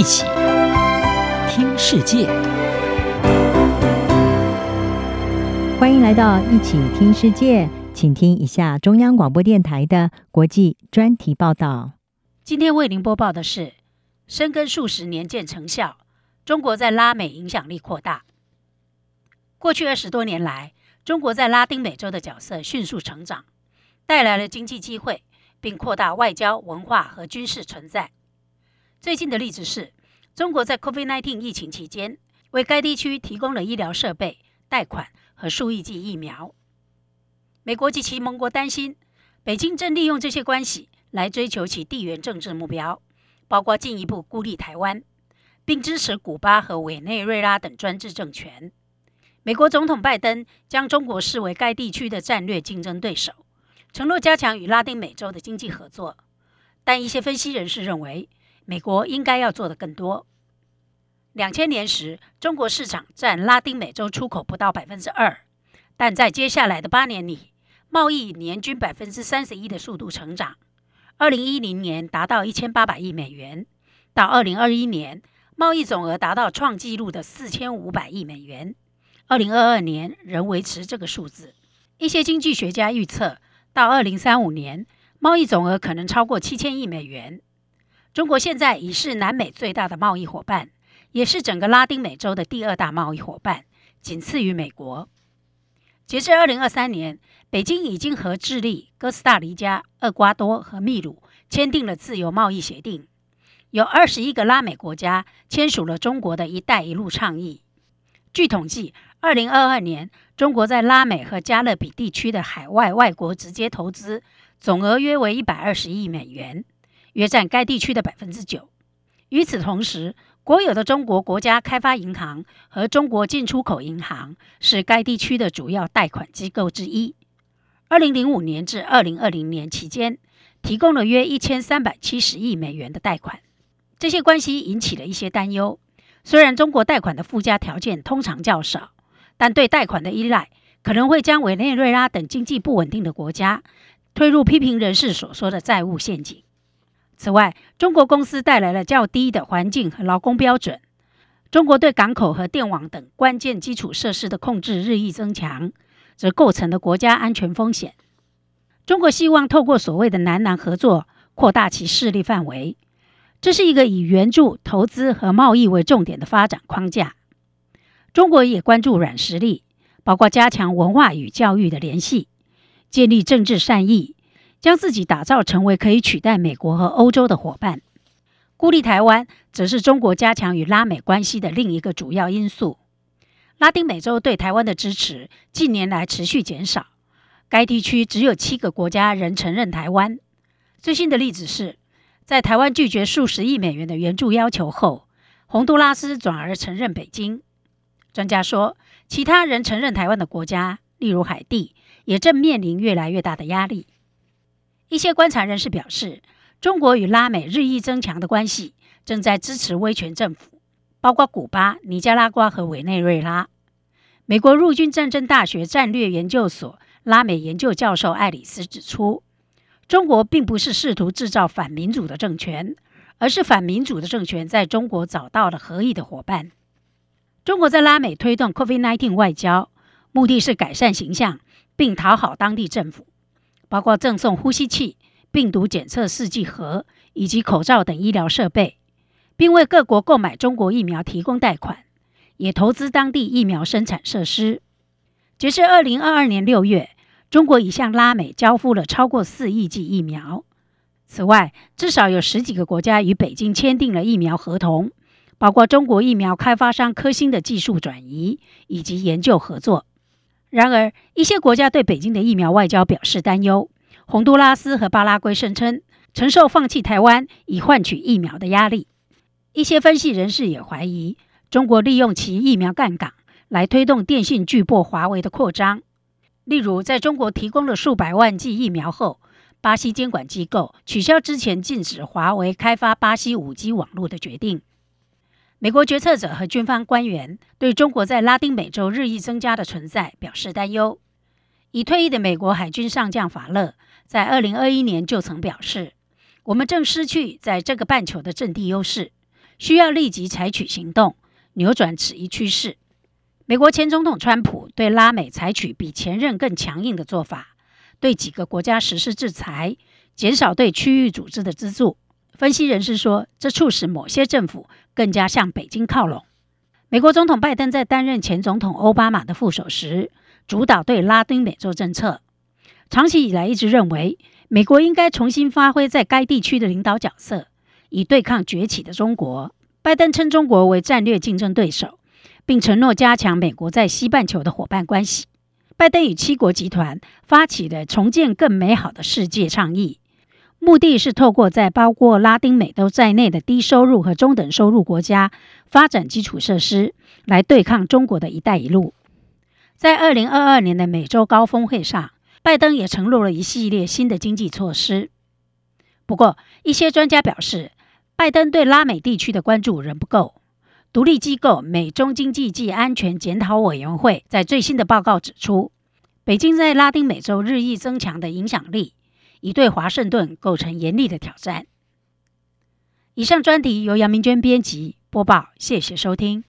一起听世界，欢迎来到一起听世界，请听一下中央广播电台的国际专题报道。今天为您播报的是：深耕数十年见成效，中国在拉美影响力扩大。过去二十多年来，中国在拉丁美洲的角色迅速成长，带来了经济机会，并扩大外交、文化和军事存在。最近的例子是，中国在 COVID-19 疫情期间，为该地区提供了医疗设备、贷款和数亿剂疫苗。美国及其盟国担心，北京正利用这些关系来追求其地缘政治目标，包括进一步孤立台湾，并支持古巴和委内瑞拉等专制政权。美国总统拜登将中国视为该地区的战略竞争对手，承诺加强与拉丁美洲的经济合作。但一些分析人士认为，美国应该要做的更多。两千年时，中国市场占拉丁美洲出口不到百分之二，但在接下来的八年里，贸易以年均百分之三十一的速度成长。二零一零年达到一千八百亿美元，到二零二一年，贸易总额达到创纪录的四千五百亿美元。二零二二年仍维持这个数字。一些经济学家预测，到二零三五年，贸易总额可能超过七千亿美元。中国现在已是南美最大的贸易伙伴，也是整个拉丁美洲的第二大贸易伙伴，仅次于美国。截至二零二三年，北京已经和智利、哥斯达黎加、厄瓜多和秘鲁签订了自由贸易协定，有二十一个拉美国家签署了中国的一带一路倡议。据统计，二零二二年，中国在拉美和加勒比地区的海外外国直接投资总额约为一百二十亿美元。约占该地区的百分之九。与此同时，国有的中国国家开发银行和中国进出口银行是该地区的主要贷款机构之一。二零零五年至二零二零年期间，提供了约一千三百七十亿美元的贷款。这些关系引起了一些担忧。虽然中国贷款的附加条件通常较少，但对贷款的依赖可能会将委内瑞拉等经济不稳定的国家推入批评人士所说的债务陷阱。此外，中国公司带来了较低的环境和劳工标准。中国对港口和电网等关键基础设施的控制日益增强，则构成了国家安全风险。中国希望透过所谓的南南合作扩大其势力范围，这是一个以援助、投资和贸易为重点的发展框架。中国也关注软实力，包括加强文化与教育的联系，建立政治善意。将自己打造成为可以取代美国和欧洲的伙伴，孤立台湾，则是中国加强与拉美关系的另一个主要因素。拉丁美洲对台湾的支持近年来持续减少，该地区只有七个国家仍承认台湾。最新的例子是，在台湾拒绝数十亿美元的援助要求后，洪都拉斯转而承认北京。专家说，其他仍承认台湾的国家，例如海地，也正面临越来越大的压力。一些观察人士表示，中国与拉美日益增强的关系正在支持威权政府，包括古巴、尼加拉瓜和委内瑞拉。美国陆军战争大学战略研究所拉美研究教授艾里斯指出，中国并不是试图制造反民主的政权，而是反民主的政权在中国找到了合意的伙伴。中国在拉美推动 COVID-19 外交，目的是改善形象并讨好当地政府。包括赠送呼吸器、病毒检测试剂盒以及口罩等医疗设备，并为各国购买中国疫苗提供贷款，也投资当地疫苗生产设施。截至二零二二年六月，中国已向拉美交付了超过四亿剂疫苗。此外，至少有十几个国家与北京签订了疫苗合同，包括中国疫苗开发商科兴的技术转移以及研究合作。然而，一些国家对北京的疫苗外交表示担忧。洪都拉斯和巴拉圭声称承受放弃台湾以换取疫苗的压力。一些分析人士也怀疑，中国利用其疫苗杠杆来推动电信巨擘华为的扩张。例如，在中国提供了数百万剂疫苗后，巴西监管机构取消之前禁止华为开发巴西 5G 网络的决定。美国决策者和军方官员对中国在拉丁美洲日益增加的存在表示担忧。已退役的美国海军上将法勒在2021年就曾表示：“我们正失去在这个半球的阵地优势，需要立即采取行动，扭转此一趋势。美国前总统川普对拉美采取比前任更强硬的做法，对几个国家实施制裁，减少对区域组织的资助。分析人士说，这促使某些政府更加向北京靠拢。美国总统拜登在担任前总统奥巴马的副手时，主导对拉丁美洲政策。长期以来一直认为，美国应该重新发挥在该地区的领导角色，以对抗崛起的中国。拜登称中国为战略竞争对手，并承诺加强美国在西半球的伙伴关系。拜登与七国集团发起了重建更美好的世界倡议。目的是透过在包括拉丁美洲在内的低收入和中等收入国家发展基础设施，来对抗中国的一带一路。在二零二二年的美洲高峰会上，拜登也承诺了一系列新的经济措施。不过，一些专家表示，拜登对拉美地区的关注仍不够。独立机构美中经济暨安全检讨委员会在最新的报告指出，北京在拉丁美洲日益增强的影响力。已对华盛顿构成严厉的挑战。以上专题由杨明娟编辑播报，谢谢收听。